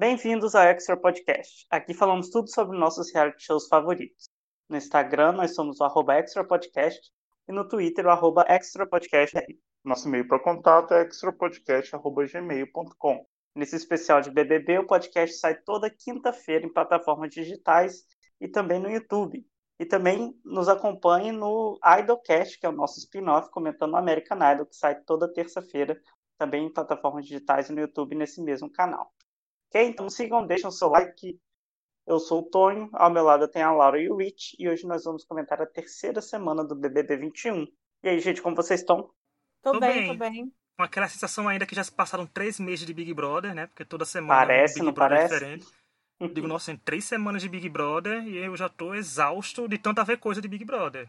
Bem-vindos ao Extra Podcast. Aqui falamos tudo sobre nossos reality shows favoritos. No Instagram, nós somos o arroba Extra Podcast e no Twitter, o arroba Extra Podcast. Nosso e-mail para contato é extrapodcast.gmail.com. Nesse especial de BBB, o podcast sai toda quinta-feira em plataformas digitais e também no YouTube. E também nos acompanhe no Idolcast, que é o nosso spin-off comentando o American Idol, que sai toda terça-feira também em plataformas digitais e no YouTube nesse mesmo canal. Ok? Então sigam, deixem o seu like. Eu sou o Tonho, ao meu lado tem a Laura e o Rich, e hoje nós vamos comentar a terceira semana do BBB 21. E aí, gente, como vocês estão? Tô, tô bem, bem, tô bem. Com aquela sensação ainda que já se passaram três meses de Big Brother, né? Porque toda semana parece, Big não Brother parece? é diferente. Digo, nossa, em três semanas de Big Brother e eu já tô exausto de tanta ver coisa de Big Brother.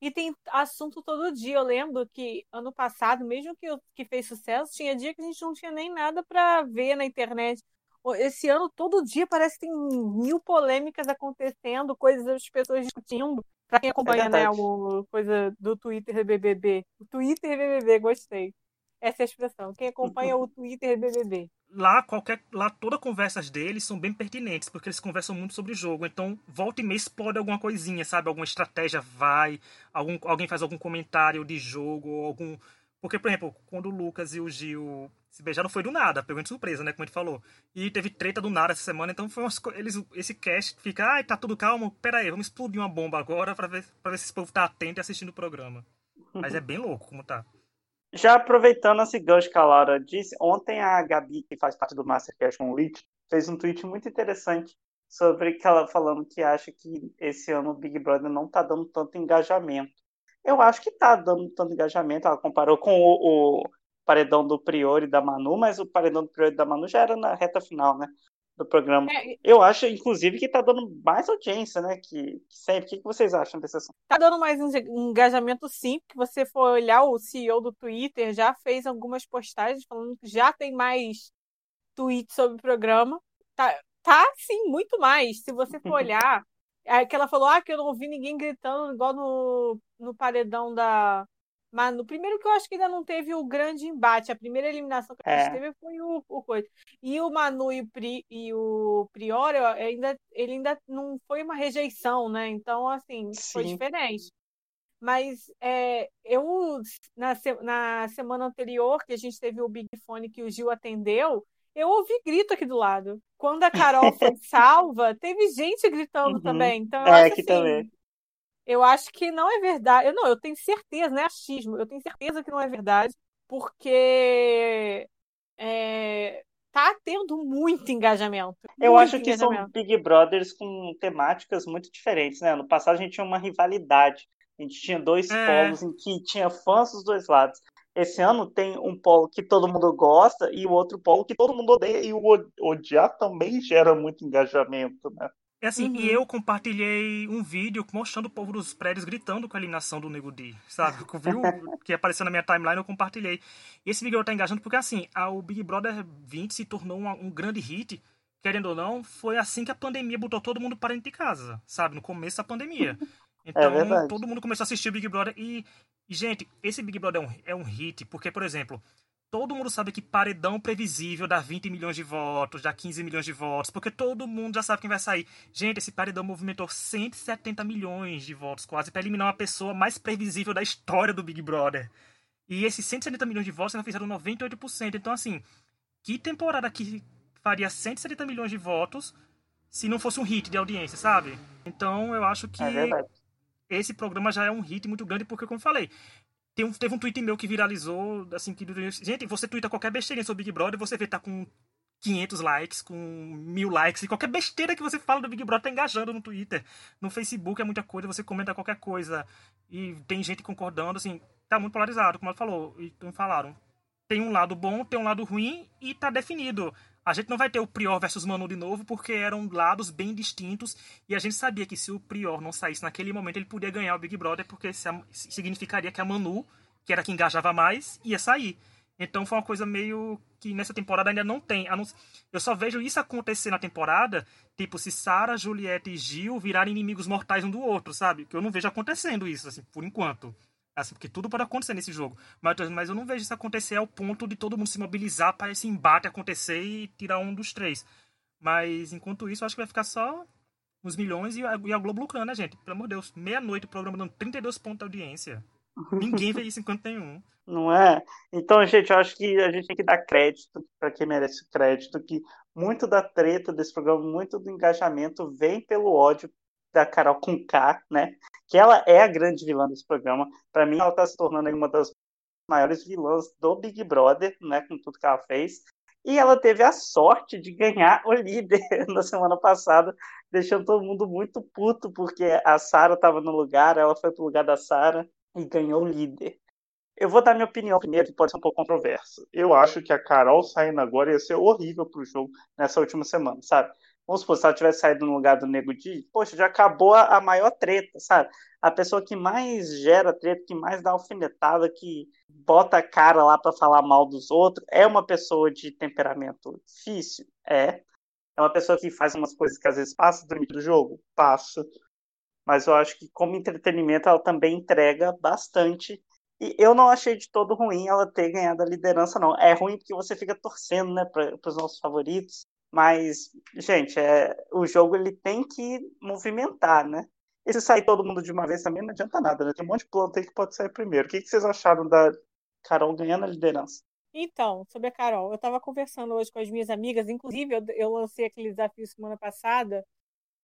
E tem assunto todo dia. Eu lembro que ano passado, mesmo que, que fez sucesso, tinha dia que a gente não tinha nem nada para ver na internet. Esse ano, todo dia, parece que tem mil polêmicas acontecendo, coisas as pessoas discutindo. Pra quem acompanha, é né, o coisa do Twitter BBB. O Twitter BBB, gostei. Essa é a expressão. Quem acompanha o Twitter BBB. Lá, qualquer, lá toda conversas deles são bem pertinentes, porque eles conversam muito sobre o jogo. Então, volta e meia explode alguma coisinha, sabe? Alguma estratégia vai, algum, alguém faz algum comentário de jogo, algum. Porque, por exemplo, quando o Lucas e o Gil se beijaram foi do nada, pegou de surpresa, né? Como gente falou. E teve treta do nada essa semana, então foi umas, eles, esse cast fica, ai, tá tudo calmo, pera aí, vamos explodir uma bomba agora pra ver, pra ver se esse povo tá atento e assistindo o programa. Mas é bem louco como tá. Já aproveitando esse gancho que a Laura disse, ontem a Gabi, que faz parte do Mastercast com o Rich, fez um tweet muito interessante sobre que ela falando que acha que esse ano o Big Brother não tá dando tanto engajamento. Eu acho que tá dando tanto engajamento. Ela comparou com o, o paredão do Prior e da Manu, mas o paredão do Prior e da Manu já era na reta final, né? Do programa. É, eu acho, inclusive, que tá dando mais audiência, né? Que, que sempre. O que, que vocês acham dessa ação? Tá dando mais engajamento, sim, porque você for olhar o CEO do Twitter, já fez algumas postagens falando que já tem mais tweets sobre o programa. Tá, tá sim, muito mais. Se você for olhar, é que ela falou, ah, que eu não ouvi ninguém gritando igual no, no paredão da, mas no primeiro que eu acho que ainda não teve o grande embate. A primeira eliminação que a gente é. teve foi o, o coisa. E o Manu e o, Pri, e o Prior, ainda, ele ainda não foi uma rejeição, né? Então, assim, Sim. foi diferente. Mas é, eu, na, na semana anterior, que a gente teve o Big Fone que o Gil atendeu, eu ouvi grito aqui do lado. Quando a Carol foi salva, teve gente gritando uhum. também. Então, eu é, acho aqui assim, também. Eu acho que não é verdade. Eu não, eu tenho certeza, não é achismo. Eu tenho certeza que não é verdade, porque é, tá tendo muito engajamento. Eu muito acho que são Big Brothers com temáticas muito diferentes, né? No passado a gente tinha uma rivalidade. A gente tinha dois é. polos em que tinha fãs dos dois lados. Esse ano tem um polo que todo mundo gosta e o outro polo que todo mundo odeia. E o odiar também gera muito engajamento, né? É assim, uhum. e eu compartilhei um vídeo mostrando o povo dos prédios gritando com a eliminação do Nego D, sabe? Viu? que apareceu na minha timeline, eu compartilhei. E esse vídeo tá engajando porque, assim, o Big Brother 20 se tornou um, um, grande hit, querendo ou não, foi assim que a pandemia botou todo mundo para dentro de casa, sabe? No começo da pandemia. Então, é todo mundo começou a assistir o Big Brother e, gente, esse Big Brother é um, é um hit, porque, por exemplo, todo mundo sabe que paredão previsível dá 20 milhões de votos, dá 15 milhões de votos, porque todo mundo já sabe quem vai sair. Gente, esse paredão movimentou 170 milhões de votos quase para eliminar uma pessoa mais previsível da história do Big Brother. E esses 170 milhões de votos ainda fizeram 98%. Então, assim, que temporada que faria 170 milhões de votos se não fosse um hit de audiência, sabe? Então, eu acho que é esse programa já é um hit muito grande, porque, como falei, um, teve um tweet meu que viralizou, assim, que... Gente, você twitta qualquer besteira sobre Big Brother, você vê tá com 500 likes, com mil likes, e qualquer besteira que você fala do Big Brother tá engajando no Twitter. No Facebook é muita coisa, você comenta qualquer coisa, e tem gente concordando, assim, tá muito polarizado, como ela falou, e falaram. Tem um lado bom, tem um lado ruim, e tá definido. A gente não vai ter o Prior versus Manu de novo, porque eram lados bem distintos. E a gente sabia que se o Prior não saísse naquele momento, ele podia ganhar o Big Brother, porque significaria que a Manu, que era quem engajava mais, ia sair. Então foi uma coisa meio que nessa temporada ainda não tem. Eu só vejo isso acontecer na temporada, tipo, se Sara, Juliette e Gil virarem inimigos mortais um do outro, sabe? Que eu não vejo acontecendo isso, assim, por enquanto. Assim, porque tudo pode acontecer nesse jogo. Mas, mas eu não vejo isso acontecer ao ponto de todo mundo se mobilizar para esse embate acontecer e tirar um dos três. Mas enquanto isso, acho que vai ficar só os milhões e a, e a Globo lucrando, né, gente? Pelo amor de Deus, meia-noite o programa dando 32 pontos de audiência. Ninguém vê isso enquanto nenhum. Não é? Então, gente, eu acho que a gente tem que dar crédito para quem merece crédito, que muito da treta desse programa, muito do engajamento vem pelo ódio da Carol com K, né? Que ela é a grande vilã desse programa. Para mim, ela está se tornando uma das maiores vilãs do Big Brother, né? Com tudo que ela fez. E ela teve a sorte de ganhar o líder na semana passada, deixando todo mundo muito puto, porque a Sara estava no lugar, ela foi pro lugar da Sara e ganhou o líder. Eu vou dar minha opinião primeiro, que pode ser um pouco controverso. Eu acho que a Carol saindo agora ia ser horrível pro jogo nessa última semana, sabe? Vamos supor, se ela tivesse saído no lugar do Nego Di, poxa, já acabou a, a maior treta, sabe? A pessoa que mais gera treta, que mais dá alfinetada, que bota a cara lá para falar mal dos outros, é uma pessoa de temperamento difícil? É. É uma pessoa que faz umas coisas que às vezes passa do do jogo? Passa. Mas eu acho que como entretenimento ela também entrega bastante. E eu não achei de todo ruim ela ter ganhado a liderança, não. É ruim porque você fica torcendo, né, para os nossos favoritos. Mas, gente, é, o jogo ele tem que movimentar, né? E se sair todo mundo de uma vez também não adianta nada, né? Tem um monte de plano que pode sair primeiro. O que, que vocês acharam da Carol ganhando a liderança? Então, sobre a Carol, eu estava conversando hoje com as minhas amigas, inclusive eu, eu lancei aquele desafio semana passada.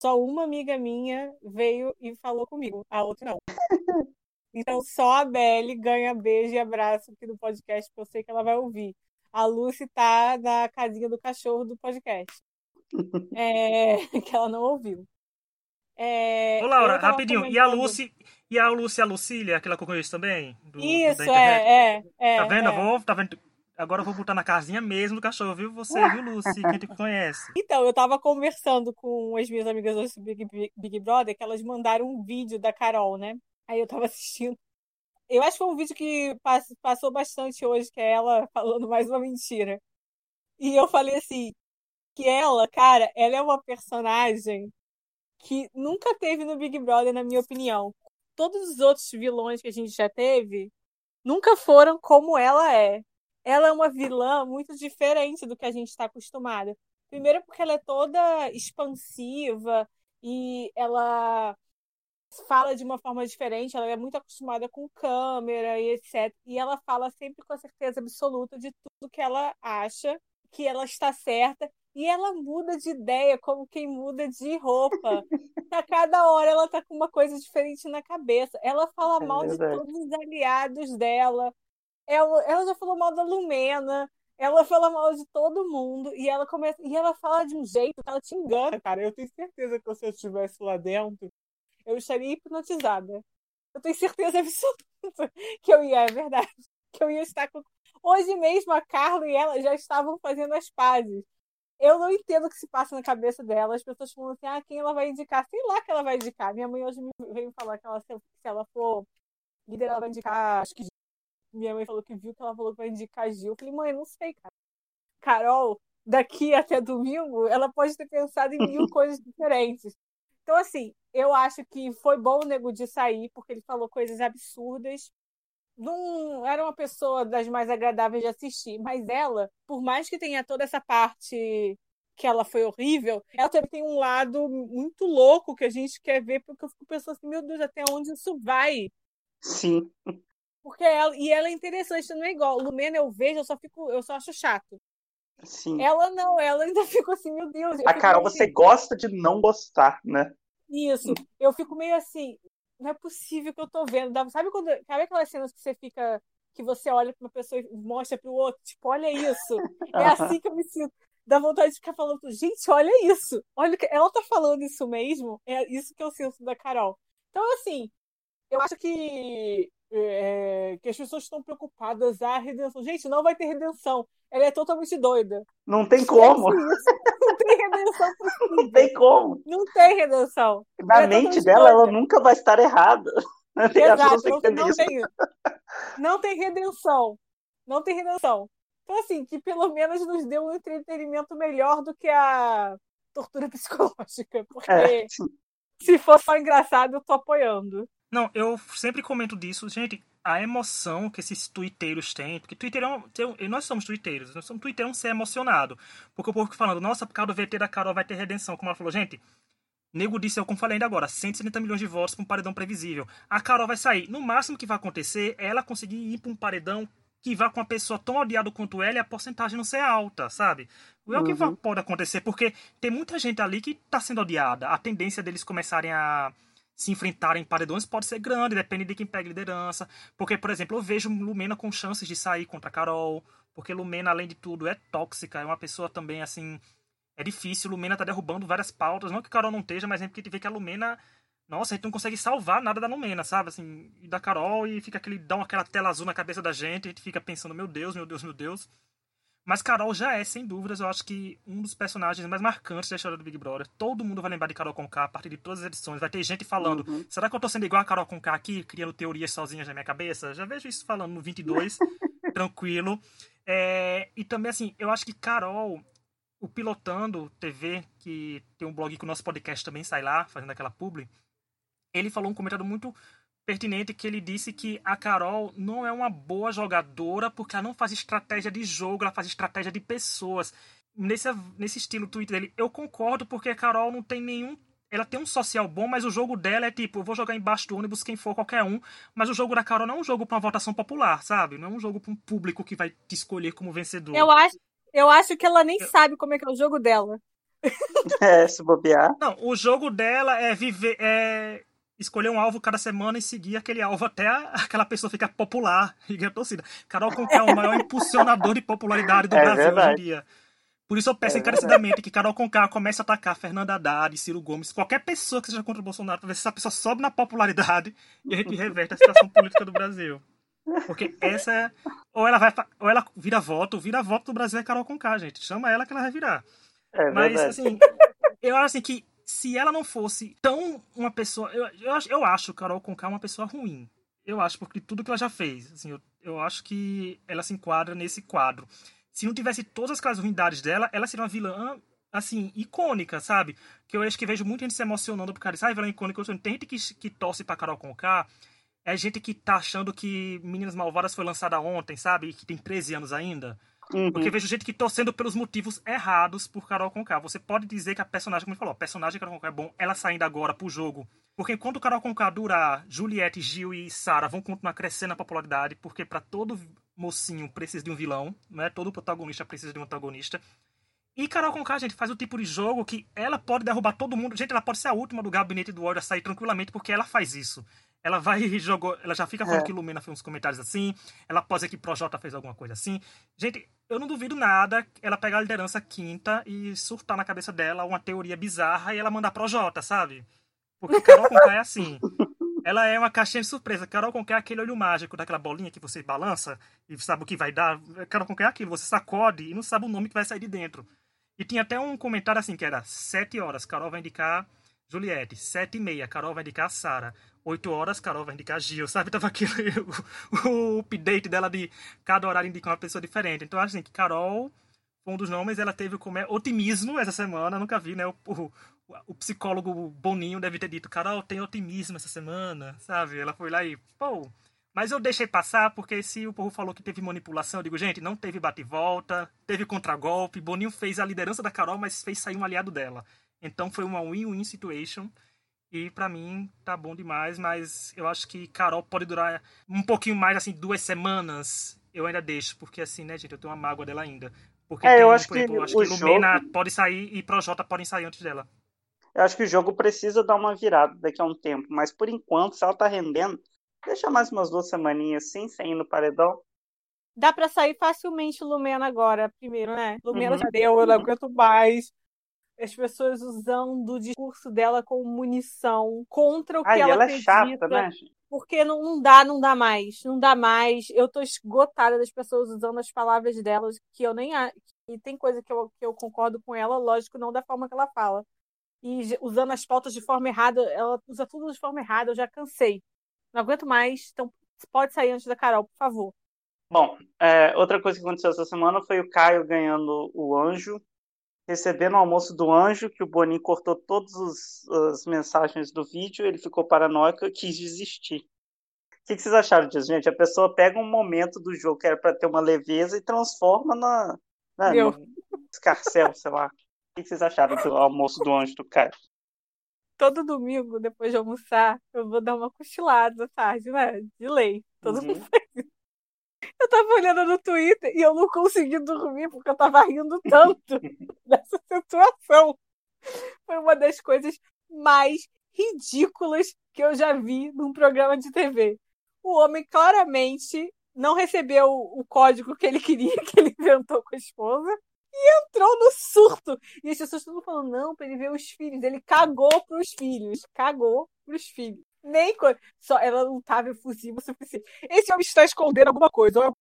Só uma amiga minha veio e falou comigo, a outra não. Então, só a Belle ganha beijo e abraço aqui no podcast, porque eu sei que ela vai ouvir a Lucy tá na casinha do cachorro do podcast. É, que ela não ouviu. É, Ô, Laura, rapidinho. Comentando... E a Lucy e a Lucy a Lucília, aquela que eu conheço também? Do, Isso, é, é, é. Tá vendo? É. Eu vou, tá vendo? Agora eu vou botar na casinha mesmo do cachorro, viu? Você, viu, Lucy? Quem te conhece. Então, eu tava conversando com as minhas amigas do Big, Big Brother, que elas mandaram um vídeo da Carol, né? Aí eu tava assistindo. Eu acho que foi um vídeo que passou bastante hoje, que é ela falando mais uma mentira. E eu falei assim, que ela, cara, ela é uma personagem que nunca teve no Big Brother, na minha opinião. Todos os outros vilões que a gente já teve nunca foram como ela é. Ela é uma vilã muito diferente do que a gente está acostumada. Primeiro porque ela é toda expansiva e ela fala de uma forma diferente, ela é muito acostumada com câmera e etc. E ela fala sempre com a certeza absoluta de tudo que ela acha que ela está certa. E ela muda de ideia como quem muda de roupa. a cada hora ela tá com uma coisa diferente na cabeça. Ela fala é mal verdade. de todos os aliados dela. Ela, ela já falou mal da Lumena. Ela fala mal de todo mundo e ela começa e ela fala de um jeito que ela te engana, cara. Eu tenho certeza que se eu estivesse lá dentro, eu estaria hipnotizada. Eu tenho certeza absoluta que eu ia, é verdade, que eu ia estar com. Hoje mesmo a Carla e ela já estavam fazendo as pazes. Eu não entendo o que se passa na cabeça dela. As pessoas falam assim: ah, quem ela vai indicar? Sei lá que ela vai indicar. Minha mãe hoje me veio falar que ela, se ela for líder, ela vai indicar. Acho que minha mãe falou que viu que ela falou que vai indicar Gil. Eu falei, mãe, não sei, cara. Carol, daqui até domingo, ela pode ter pensado em mil coisas diferentes. Então, assim, eu acho que foi bom o Nego de sair, porque ele falou coisas absurdas. Não era uma pessoa das mais agradáveis de assistir, mas ela, por mais que tenha toda essa parte que ela foi horrível, ela também tem um lado muito louco que a gente quer ver, porque eu fico pensando assim, meu Deus, até onde isso vai? Sim. Porque ela, e ela é interessante, não é igual. Lumena eu vejo, eu só fico, eu só acho chato. Sim. Ela não, ela ainda ficou assim, meu Deus. A Carol, você gosta de não gostar, né? Isso. Eu fico meio assim, não é possível que eu tô vendo. Sabe quando. Sabe aquelas cenas que você fica. Que você olha pra uma pessoa e mostra pro outro, tipo, olha isso. É assim que eu me sinto. Dá vontade de ficar falando, gente, olha isso. Olha que ela tá falando isso mesmo. É isso que eu sinto da Carol. Então, assim, eu acho que é, que as pessoas estão preocupadas a redenção. Gente, não vai ter redenção. Ela é totalmente doida. Não tem como. Não tem redenção possível. Não tem como. Não tem redenção. Na ela é mente é dela, doida. ela nunca vai estar errada. Exato, não, não, tem, não tem redenção. Não tem redenção. Então, assim, que pelo menos nos deu um entretenimento melhor do que a tortura psicológica. Porque é. se for só engraçado, eu tô apoiando. Não, eu sempre comento disso. Gente, a emoção que esses twitteiros têm, porque Twitter é um, nós somos twitteiros, nós somos Twitter é um ser emocionado. Porque o povo falando, nossa, por causa do VT da Carol vai ter redenção, como ela falou, gente, Nego disse, eu como falei ainda agora, 170 milhões de votos para um paredão previsível. A Carol vai sair. No máximo que vai acontecer é ela conseguir ir para um paredão que vá com uma pessoa tão odiada quanto ela e a porcentagem não ser alta, sabe? É o que uhum. pode acontecer, porque tem muita gente ali que está sendo odiada. A tendência deles começarem a se enfrentarem em paredões pode ser grande, depende de quem pega liderança. Porque, por exemplo, eu vejo Lumena com chances de sair contra a Carol, porque Lumena, além de tudo, é tóxica, é uma pessoa também, assim, é difícil. Lumena tá derrubando várias pautas, não que a Carol não esteja, mas é porque a gente vê que a Lumena, nossa, a gente não consegue salvar nada da Lumena, sabe? Assim, e da Carol, e fica aquele, dá aquela tela azul na cabeça da gente, a gente fica pensando, meu Deus, meu Deus, meu Deus. Mas Carol já é, sem dúvidas, eu acho que um dos personagens mais marcantes da história do Big Brother. Todo mundo vai lembrar de Carol Conká a partir de todas as edições. Vai ter gente falando: uhum. será que eu tô sendo igual a Carol Conká aqui, criando teorias sozinhas na minha cabeça? Já vejo isso falando no 22, tranquilo. É, e também, assim, eu acho que Carol, o Pilotando TV, que tem um blog que o nosso podcast também sai lá, fazendo aquela publi, ele falou um comentário muito pertinente que ele disse que a Carol não é uma boa jogadora porque ela não faz estratégia de jogo, ela faz estratégia de pessoas. Nesse, nesse estilo Twitter dele, eu concordo porque a Carol não tem nenhum. Ela tem um social bom, mas o jogo dela é tipo, eu vou jogar embaixo do ônibus quem for, qualquer um. Mas o jogo da Carol não é um jogo para uma votação popular, sabe? Não é um jogo para um público que vai te escolher como vencedor. Eu acho, eu acho que ela nem eu... sabe como é que é o jogo dela. É, se bobear. Não, o jogo dela é viver. É escolher um alvo cada semana e seguir aquele alvo até aquela pessoa ficar popular e ganhar torcida. Carol Conká é o maior impulsionador de popularidade do é Brasil verdade. hoje em dia. Por isso eu peço é encarecidamente que Carol Conká comece a atacar Fernanda Haddad, Ciro Gomes, qualquer pessoa que seja contra o Bolsonaro, pra ver se essa pessoa sobe na popularidade e a gente reverte a situação política do Brasil. Porque essa é. Ou ela vai. Ou ela vira voto, vira voto do Brasil é Carol Conká, gente. Chama ela que ela vai virar. É Mas, assim, eu acho assim que se ela não fosse tão uma pessoa. Eu, eu, eu acho Carol Conká uma pessoa ruim. Eu acho, porque tudo que ela já fez. Assim, eu, eu acho que ela se enquadra nesse quadro. Se não tivesse todas aquelas ruindades dela, ela seria uma vilã, assim, icônica, sabe? Que eu acho que vejo muita gente se emocionando por causa disso. Ah, vilã icônica. Tem gente que, que torce pra Carol Conká. É gente que tá achando que Meninas Malvadas foi lançada ontem, sabe? E que tem 13 anos ainda. Uhum. Porque vejo gente que torcendo pelos motivos errados por Carol Conká. Você pode dizer que a personagem, como ele falou, a personagem Carol Conká é bom, ela saindo agora pro jogo. Porque enquanto Carol Conká durar, Juliette, Gil e Sara vão continuar crescendo a popularidade, porque para todo mocinho precisa de um vilão, né? Todo protagonista precisa de um antagonista. E Carol Conká, gente, faz o tipo de jogo que ela pode derrubar todo mundo. Gente, ela pode ser a última do gabinete do ódio a sair tranquilamente, porque ela faz isso. Ela vai e jogou. Ela já fica falando é. que Lumena fez uns comentários assim. Ela pode ser que Projota fez alguma coisa assim. Gente, eu não duvido nada ela pegar a liderança quinta e surtar na cabeça dela uma teoria bizarra e ela mandar Projota, sabe? Porque Carol Conká é assim. Ela é uma caixinha de surpresa. Carol Conká é aquele olho mágico daquela bolinha que você balança e sabe o que vai dar. Carol Conká é aquilo. Você sacode e não sabe o nome que vai sair de dentro. E tinha até um comentário assim que era sete horas. Carol vai indicar Juliette. Sete e meia. Carol vai indicar Sara. 8 horas, Carol vai indicar Gil, sabe? Tava aquele, o, o update dela de cada horário indica uma pessoa diferente. Então, acho assim, que Carol um dos nomes, ela teve como é, otimismo essa semana, nunca vi, né? O, o, o, psicólogo Boninho deve ter dito, Carol, tem otimismo essa semana, sabe? Ela foi lá e, pô... Mas eu deixei passar porque se o povo falou que teve manipulação, eu digo, gente, não teve bate-volta, teve contragolpe, Boninho fez a liderança da Carol, mas fez sair um aliado dela. Então foi uma win-win situation. E para mim tá bom demais, mas eu acho que Carol pode durar um pouquinho mais, assim, duas semanas. Eu ainda deixo, porque assim, né, gente, eu tenho uma mágoa dela ainda. Porque é, tem, eu acho por que, exemplo, eu acho que Lumena jogo... pode sair e Projota podem sair antes dela. Eu acho que o jogo precisa dar uma virada daqui a um tempo, mas por enquanto, se ela tá rendendo, deixa mais umas duas semaninhas assim, sem no paredão. Dá para sair facilmente Lumena agora, primeiro, né? Lumena uhum. já deu, eu não aguento mais as pessoas usando o discurso dela como munição contra o que Ai, ela, ela acredita. é chata, né? Porque não, não dá, não dá mais, não dá mais. Eu tô esgotada das pessoas usando as palavras delas, que eu nem. E tem coisa que eu, que eu concordo com ela, lógico, não da forma que ela fala. E usando as pautas de forma errada, ela usa tudo de forma errada, eu já cansei. Não aguento mais, então pode sair antes da Carol, por favor. Bom, é, outra coisa que aconteceu essa semana foi o Caio ganhando o anjo recebendo o almoço do anjo, que o Boninho cortou todas as mensagens do vídeo, ele ficou paranoico e quis desistir. que, que vocês acharam disso, gente? A pessoa pega um momento do jogo que era para ter uma leveza e transforma na, na Meu. no escarcel, sei lá. O que, que vocês acharam do almoço do anjo do Caio? Todo domingo, depois de almoçar, eu vou dar uma cochilada à tarde, né? De lei. Todo Uhum. mundo. Eu tava olhando no Twitter e eu não consegui dormir porque eu tava rindo tanto dessa situação. Foi uma das coisas mais ridículas que eu já vi num programa de TV. O homem claramente não recebeu o código que ele queria, que ele inventou com a esposa, e entrou no surto. E as pessoas estão falando, não, pra ele ver os filhos. Ele cagou pros filhos. Cagou pros filhos. Nem co- só ela não estava efusiva o suficiente. Esse homem está escondendo alguma coisa. Ou é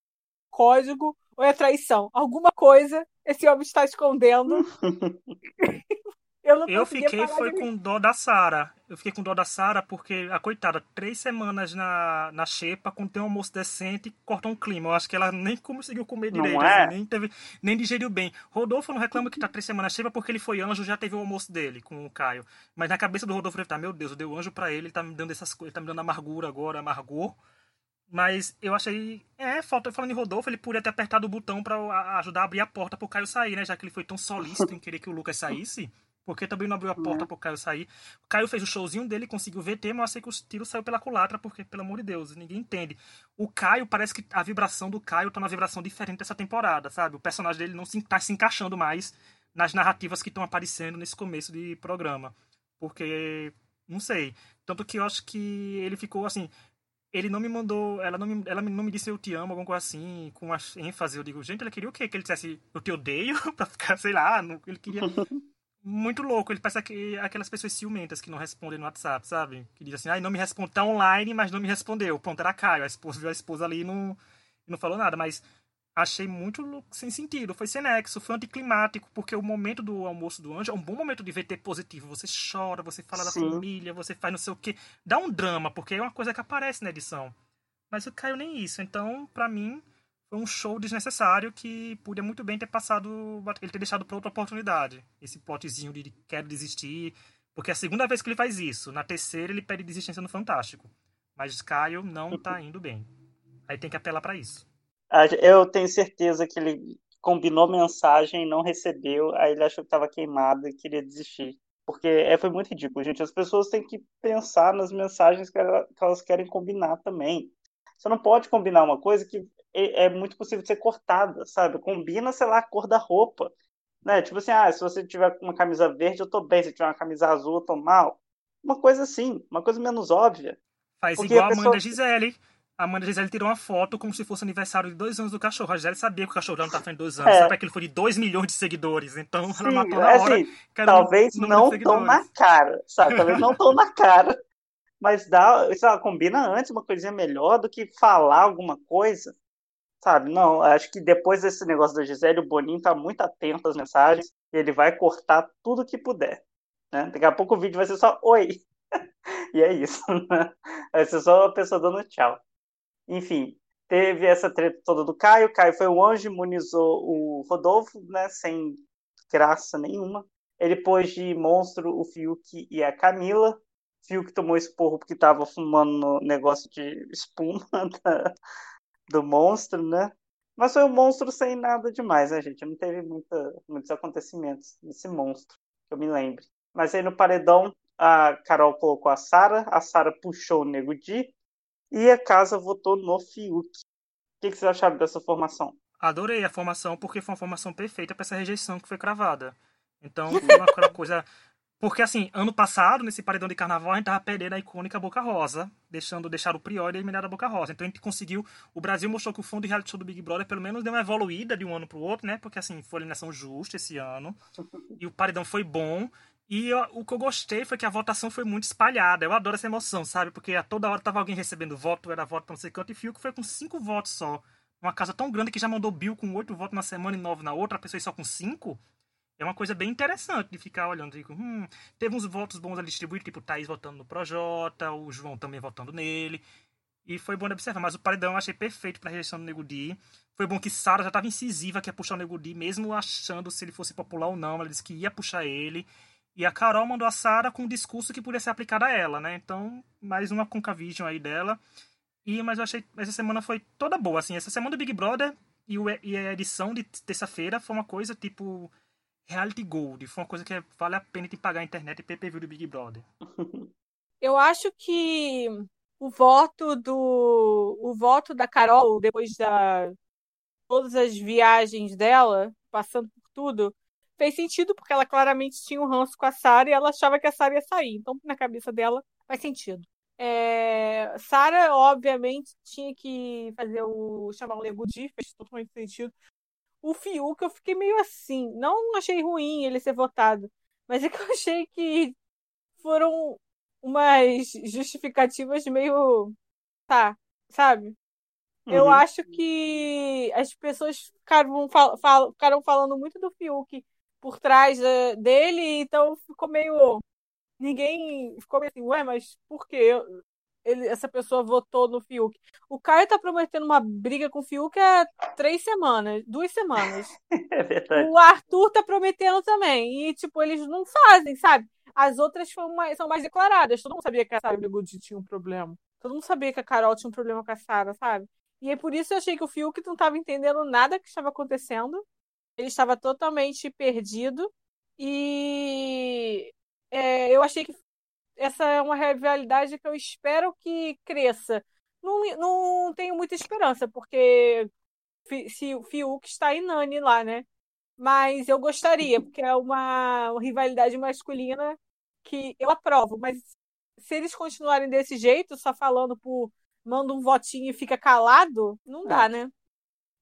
código, ou é traição. Alguma coisa esse homem está escondendo. Eu não Eu fiquei foi com dó da Sara. Eu fiquei com dó da Sara porque a coitada, três semanas na, na xepa, quando tem um almoço decente, corta um clima. Eu acho que ela nem conseguiu comer Não direito, é? assim, nem, teve, nem digeriu bem. Rodolfo não reclama que tá três semanas na xepa porque ele foi anjo, já teve o almoço dele com o Caio. Mas na cabeça do Rodolfo ele tá, meu Deus, eu dei o anjo pra ele, ele tá me dando essas coisas, ele tá me dando amargura agora, amargor. Mas eu achei. É, falta falando em Rodolfo, ele podia ter apertado o botão pra a- ajudar a abrir a porta pro Caio sair, né? Já que ele foi tão solícito em querer que o Lucas saísse. Porque também não abriu a porta pro Caio sair. O Caio fez o showzinho dele, conseguiu VT, mas eu achei que o tiro saiu pela culatra, porque, pelo amor de Deus, ninguém entende. O Caio, parece que a vibração do Caio tá numa vibração diferente dessa temporada, sabe? O personagem dele não se, tá se encaixando mais nas narrativas que estão aparecendo nesse começo de programa. Porque, não sei. Tanto que eu acho que ele ficou assim. Ele não me mandou. Ela não me, ela não me disse eu te amo, alguma coisa assim, com uma ênfase. Eu digo, gente, ele queria o quê? Que ele dissesse eu te odeio? pra ficar, sei lá. Não, ele queria. Muito louco. Ele parece aqu- aquelas pessoas ciumentas que não respondem no WhatsApp, sabe? Que diz assim, ai, não me responde. Tá online, mas não me respondeu. Pronto, era Caio. A esposa viu a esposa ali e não, não falou nada. Mas achei muito sem sentido. Foi sem nexo, foi anticlimático, porque o momento do almoço do anjo é um bom momento de VT positivo. Você chora, você fala Sim. da família, você faz não sei o quê. Dá um drama, porque é uma coisa que aparece na edição. Mas o Caio nem isso. Então, pra mim, foi um show desnecessário que podia muito bem ter passado, ele ter deixado pra outra oportunidade. Esse plotzinho de quero desistir. Porque é a segunda vez que ele faz isso. Na terceira, ele pede desistência no Fantástico. Mas Caio não tá indo bem. Aí tem que apelar pra isso. Eu tenho certeza que ele combinou mensagem e não recebeu, aí ele achou que estava queimado e queria desistir. Porque é, foi muito ridículo, gente. As pessoas têm que pensar nas mensagens que elas querem combinar também. Você não pode combinar uma coisa que é, é muito possível de ser cortada, sabe? Combina, sei lá, a cor da roupa. Né? Tipo assim, ah, se você tiver uma camisa verde, eu tô bem. Se tiver uma camisa azul, eu tô mal. Uma coisa assim, uma coisa menos óbvia. Faz Porque igual a a mãe pessoa- da Gisele. A mãe da Gisele tirou uma foto como se fosse aniversário de dois anos do cachorro. A Gisele sabia que o cachorro dela não tá fazendo dois anos. É. Sabe que ele foi de dois milhões de seguidores. Então ela Sim, matou na hora. assim, talvez não tão na cara, sabe? Talvez não tão na cara, mas dá, sei lá, combina antes uma coisinha melhor do que falar alguma coisa, sabe? Não, acho que depois desse negócio da Gisele, o Boninho tá muito atento às mensagens e ele vai cortar tudo que puder, né? Daqui a pouco o vídeo vai ser só oi, e é isso, né? Vai ser só a pessoa dando tchau. Enfim, teve essa treta toda do Caio, Caio foi o anjo, imunizou o Rodolfo, né? Sem graça nenhuma. Ele pôs de monstro o Fiuk e a Camila. Fiuk tomou esporro porque estava fumando no negócio de espuma da- do monstro, né? Mas foi um monstro sem nada demais, né, gente? Não teve muita, muitos acontecimentos nesse monstro, que eu me lembre. Mas aí no paredão, a Carol colocou a Sara, a Sara puxou o Nego Di e a casa votou no Fiuk. O que, que vocês acharam dessa formação? Adorei a formação, porque foi uma formação perfeita pra essa rejeição que foi cravada. Então, foi uma coisa. Porque, assim, ano passado, nesse paredão de carnaval, a gente tava perdendo a icônica Boca Rosa, deixando deixar o Prior e eliminar a Boca Rosa. Então, a gente conseguiu. O Brasil mostrou que o fundo de reality show do Big Brother, pelo menos, deu uma evoluída de um ano pro outro, né? Porque, assim, foi eliminação justa esse ano. E o paredão foi bom. E eu- o que eu gostei foi que a votação foi muito espalhada. Eu adoro essa emoção, sabe? Porque a toda hora tava alguém recebendo voto, era voto pra não sei quanto, e Fiuk foi com cinco votos só. Uma casa tão grande que já mandou Bill com oito votos na semana e nove na outra, a pessoa só com cinco. É uma coisa bem interessante de ficar olhando. Digo, hum, teve uns votos bons ali distribuídos, tipo o Thaís votando no Projota, o João também votando nele. E foi bom de observar. Mas o paredão eu achei perfeito pra rejeição do Nego Di. Foi bom que Sara já estava incisiva que ia puxar o Nego Di, mesmo achando se ele fosse popular ou não. Ela disse que ia puxar ele. E a Carol mandou a Sara com um discurso que podia ser aplicado a ela, né? Então, mais uma Concavision aí dela. E, mas eu achei essa semana foi toda boa, assim. Essa semana do Big Brother e, e a edição de terça-feira foi uma coisa tipo reality gold. Foi uma coisa que vale a pena te pagar a internet e PPV do Big Brother. Eu acho que o voto do o voto da Carol depois da todas as viagens dela, passando por tudo, fez sentido porque ela claramente tinha um ranço com a Sara e ela achava que a Sara ia sair. Então, na cabeça dela, faz sentido. É, Sara, obviamente, tinha que fazer o chamar o Legudi, fez totalmente sentido. O Fiuk, eu fiquei meio assim. Não achei ruim ele ser votado, mas é que eu achei que foram umas justificativas meio. Tá, sabe? Uhum. Eu acho que as pessoas ficaram, fal ficaram falando muito do Fiuk por trás eh, dele, então ficou meio ninguém ficou assim, ué, mas por que ele, essa pessoa votou no Fiuk? O Caio tá prometendo uma briga com o Fiuk há três semanas, duas semanas. É verdade. O Arthur tá prometendo também. E, tipo, eles não fazem, sabe? As outras mais, são mais declaradas. Todo mundo sabia que a Sarah Bigudi tinha um problema. Todo mundo sabia que a Carol tinha um problema com a Sarah, sabe? E é por isso eu achei que o Fiuk não estava entendendo nada que estava acontecendo. Ele estava totalmente perdido. E é, eu achei que essa é uma rivalidade que eu espero que cresça. Não, não tenho muita esperança, porque se o Fiuk está em Nani lá, né? Mas eu gostaria, porque é uma, uma rivalidade masculina que eu aprovo. Mas se eles continuarem desse jeito, só falando por manda um votinho e fica calado, não dá, é. né?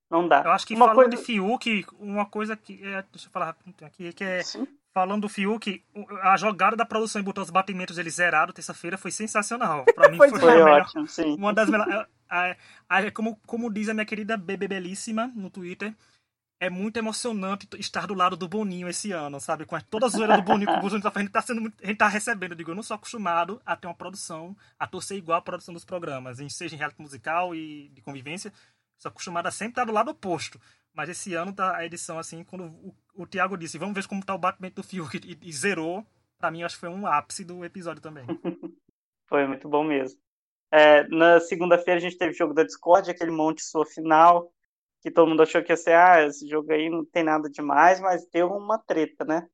Não dá. Eu acho que uma falando coisa... de Fiuk, uma coisa que. É, deixa eu falar aqui, que é. Sim. Falando do Fiuk, a jogada da produção e botar os batimentos ele zerado terça-feira foi sensacional. Pra mim foi, foi ótimo, sim. Uma das melhores. como, como diz a minha querida Bebê Belíssima no Twitter, é muito emocionante estar do lado do Boninho esse ano, sabe? Com toda a zoeira do Boninho que o Boninho tá fazendo, tá sendo, a gente tá recebendo. Eu digo, eu não sou acostumado a ter uma produção, a torcer igual a produção dos programas, seja em reality musical e de convivência. Sou acostumado a sempre estar do lado oposto. Mas esse ano tá a edição, assim, quando o, o Thiago disse, vamos ver como tá o batimento do fio e, e zerou, pra mim acho que foi um ápice do episódio também. foi muito bom mesmo. É, na segunda-feira a gente teve o jogo da Discord, aquele monte sua final, que todo mundo achou que ia ser, ah, esse jogo aí não tem nada demais, mas deu uma treta, né?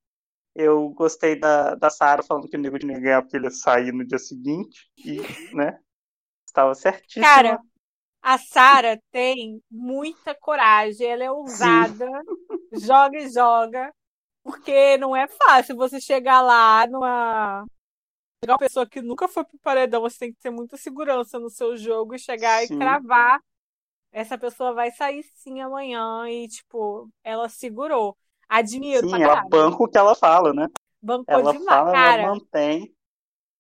Eu gostei da, da Sara falando que o Nego de ninguém ganhar porque ele ia sair no dia seguinte, e, né, estava certíssimo. Cara, a Sara tem muita coragem, ela é ousada, Sim. joga e joga, porque não é fácil você chegar lá numa. Uma pessoa que nunca foi pro paredão, você tem que ter muita segurança no seu jogo e chegar Sim. e cravar. Essa pessoa vai sair sim amanhã e, tipo, ela segurou. Admiro. Sim, ela banca o que ela fala, né? Bancou ela demais, fala, cara. Ela mantém.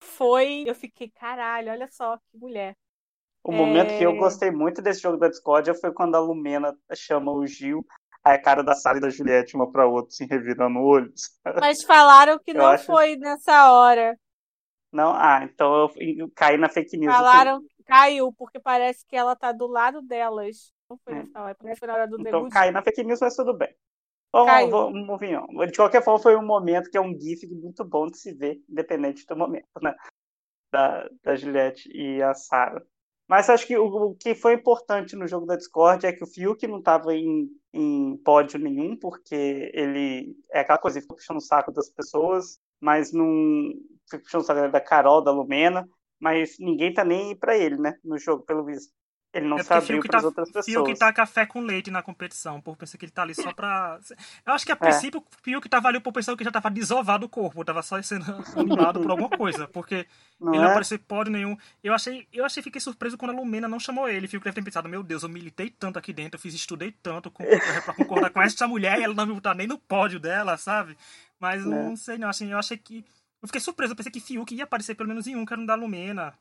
Foi, eu fiquei, caralho, olha só que mulher. O momento é... que eu é. gostei muito desse jogo da Discord foi quando a Lumena chama o Gil, aí a cara da Sara e da Juliette uma pra outra, se revirando olhos. Mas falaram que não acho... foi nessa hora. Não? Ah, então eu caí na fake news. Falaram que caiu, porque parece que ela tá do lado delas. Não foi é. nessa hora, parece que foi na hora do Então caí na fake news, mas tudo bem. Vamos, vamos, vamos, De qualquer forma, foi um momento que é um gif muito bom de se ver, independente do momento, né? Da, da Juliette e a Sarah. Mas acho que o, o, que foi importante no jogo da Discord é que o Fiuk não estava em, em pódio nenhum, porque ele é aquela coisa, ele fica puxando o saco das pessoas, mas não fica puxando o saco da Carol, da Lumena, mas ninguém tá nem para ele, né, no jogo, pelo visto. Ele não é se abriu para tá, outras pessoas. Fiuk tá café com leite na competição, por pensar que ele tá ali só pra. Eu acho que a é. princípio é. o Fiuk tava ali por pensar que já tava desovado o corpo, tava só sendo animado por alguma coisa, porque não ele é? não apareceu pódio nenhum. Eu achei, eu achei, fiquei surpreso quando a Lumena não chamou ele. Fiuk deve ter pensado, meu Deus, eu militei tanto aqui dentro, eu fiz, estudei tanto com, pra concordar com essa mulher e ela não me botar nem no pódio dela, sabe? Mas é. não sei não, assim, eu achei que. Eu fiquei surpreso, eu pensei que Fiuk ia aparecer pelo menos em um, que era no da Lumena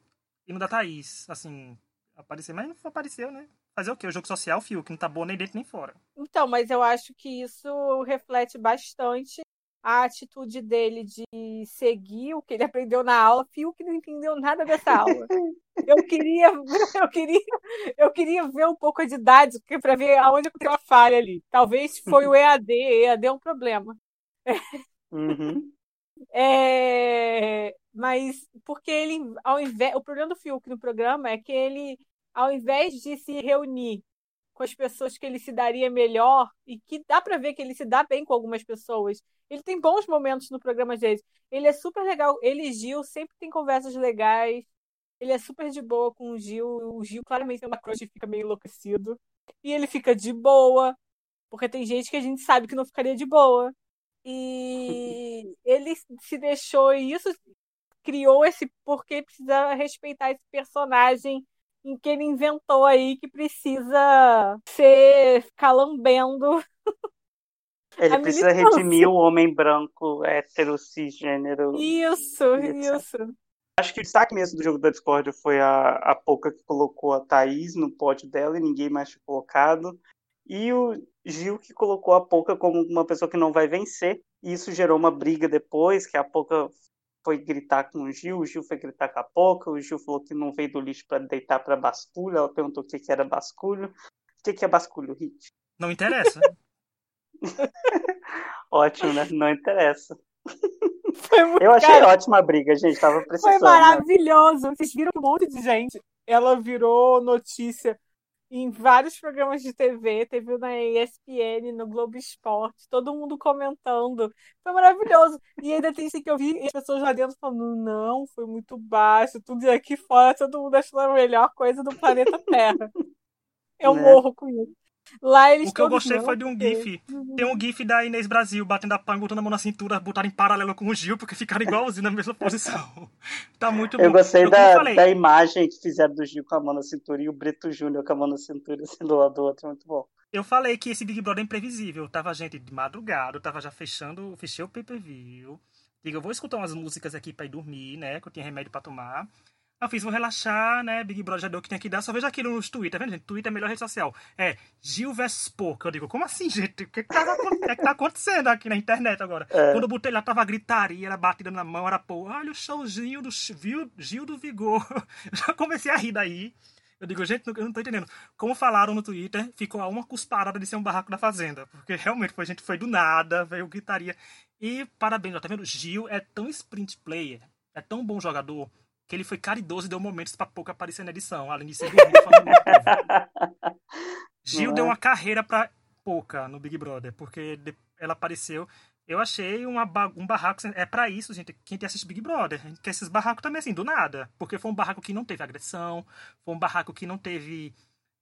e no da Thaís, assim aparecer, mas não apareceu, né? Fazer o quê? O jogo social, fio, que não tá bom nem dentro nem fora. Então, mas eu acho que isso reflete bastante a atitude dele de seguir o que ele aprendeu na aula, fio que não entendeu nada dessa aula. Eu queria, eu queria, eu queria ver um pouco a didática para ver aonde tem uma falha ali. Talvez foi o EAD, EAD é um problema. Uhum. É, mas porque ele, ao invés, o problema do Fiuk no programa é que ele, ao invés de se reunir com as pessoas que ele se daria melhor e que dá para ver que ele se dá bem com algumas pessoas. Ele tem bons momentos no programa dele. Ele é super legal. Ele e Gil sempre tem conversas legais. Ele é super de boa com o Gil. O Gil claramente tem uma crush e fica meio enlouquecido. E ele fica de boa, porque tem gente que a gente sabe que não ficaria de boa. E ele se deixou isso, criou esse porque precisa respeitar esse personagem em que ele inventou aí que precisa ser calambendo. Ele precisa redimir o homem branco, hétero, cisgênero. Isso, isso. Acho que o destaque mesmo do jogo da Discord foi a, a Poca que colocou a Thaís no pódio dela e ninguém mais tinha colocado. E o Gil que colocou a Poca como uma pessoa que não vai vencer. E isso gerou uma briga depois, que a Poca foi gritar com o Gil, o Gil foi gritar com a Poca, o Gil falou que não veio do lixo para deitar para basculho, ela perguntou o que, que era basculho. O que, que é basculho, Hit? Não interessa. Ótimo, né? Não interessa. Eu achei cara, ótima a briga, gente. Tava precisando. Foi maravilhoso. Vocês viram um monte de gente. Ela virou notícia em vários programas de TV, teve na ESPN, no Globo Esporte, todo mundo comentando. Foi maravilhoso. E ainda tem isso que eu vi as pessoas lá dentro falando: não, foi muito baixo, tudo aqui fora, todo mundo achando a melhor coisa do planeta Terra. Eu né? morro com isso. Lá eles o que eu gostei foi de um GIF. Tem um GIF da Inês Brasil batendo a palma, botando a mão na cintura, botaram em paralelo com o Gil, porque ficaram igualzinho na mesma posição. Tá muito bom. Eu gostei eu, da, da imagem que fizeram do Gil com a mão na cintura e o Brito Júnior com a mão na cintura, assim, do lado do outro. Muito bom. Eu falei que esse Big Brother é imprevisível. Tava gente de madrugada, tava já fechando, fechei o pay-per-view. Digo, eu vou escutar umas músicas aqui pra ir dormir, né? Que eu tinha remédio pra tomar. Eu fiz, vou relaxar, né? Big Brother já deu o que tem que dar. Só vejo aquilo nos Twitter, tá vendo, gente? Twitter é a melhor rede social. É Gil vs Poca. Eu digo, como assim, gente? O que, que, tá, que, que tá acontecendo aqui na internet agora? É. Quando eu botei lá, tava gritaria, era batida na mão, era pô, olha o showzinho do Gil do Vigor. Eu já comecei a rir daí. Eu digo, gente, eu não tô entendendo. Como falaram no Twitter, ficou a uma cusparada de ser um barraco da Fazenda. Porque realmente foi, gente, foi do nada, veio gritaria. E parabéns, ó, tá vendo? Gil é tão sprint player, é tão bom jogador que ele foi caridoso e deu momentos pra pouco aparecer na edição, além de ser Gil deu é? uma carreira pra pouca no Big Brother, porque ela apareceu. Eu achei uma, um barraco. É para isso, gente. Quem assiste Big Brother. Que esses barracos também, assim, do nada. Porque foi um barraco que não teve agressão. Foi um barraco que não teve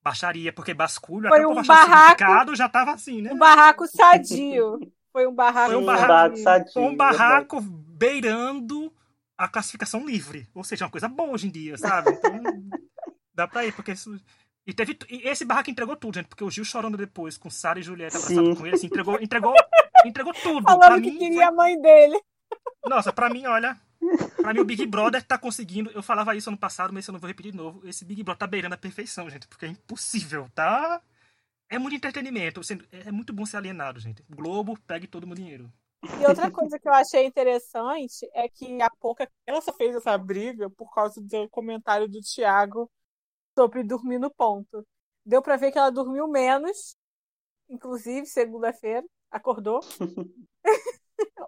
baixaria, porque basculho, foi até um barraco, já tava assim, né? Um barraco sadio. Foi um barraco, foi um barraco sadio. Foi um barraco beirando a classificação livre. Ou seja, uma coisa boa hoje em dia, sabe? Então, dá pra ir, porque isso. E, teve, e esse barraco entregou tudo, gente, porque o Gil chorando depois, com Sara e Julieta abraçado com ele, assim, entregou, entregou, entregou tudo. Falando que mim, queria foi... a mãe dele. Nossa, pra mim, olha, pra mim o Big Brother tá conseguindo, eu falava isso ano passado, mas eu não vou repetir de novo, esse Big Brother tá beirando a perfeição, gente, porque é impossível, tá? É muito entretenimento, é muito bom ser alienado, gente. Globo, pegue todo o meu dinheiro. E outra coisa que eu achei interessante é que a pouca ela só fez essa briga por causa do comentário do Thiago sobre dormir no ponto. Deu para ver que ela dormiu menos, inclusive segunda-feira, acordou.